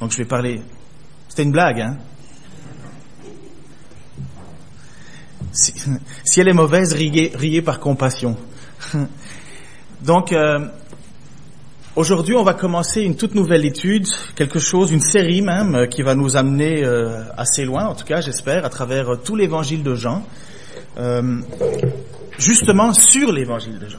Donc je vais parler. C'était une blague, hein si, elle est mauvaise, riez, riez par compassion. Donc, euh, aujourd'hui, on va commencer une toute nouvelle étude, quelque chose, une série même, euh, qui va nous amener euh, assez loin, en tout cas, j'espère, à travers tout l'évangile de Jean, justement sur l'évangile de Jean.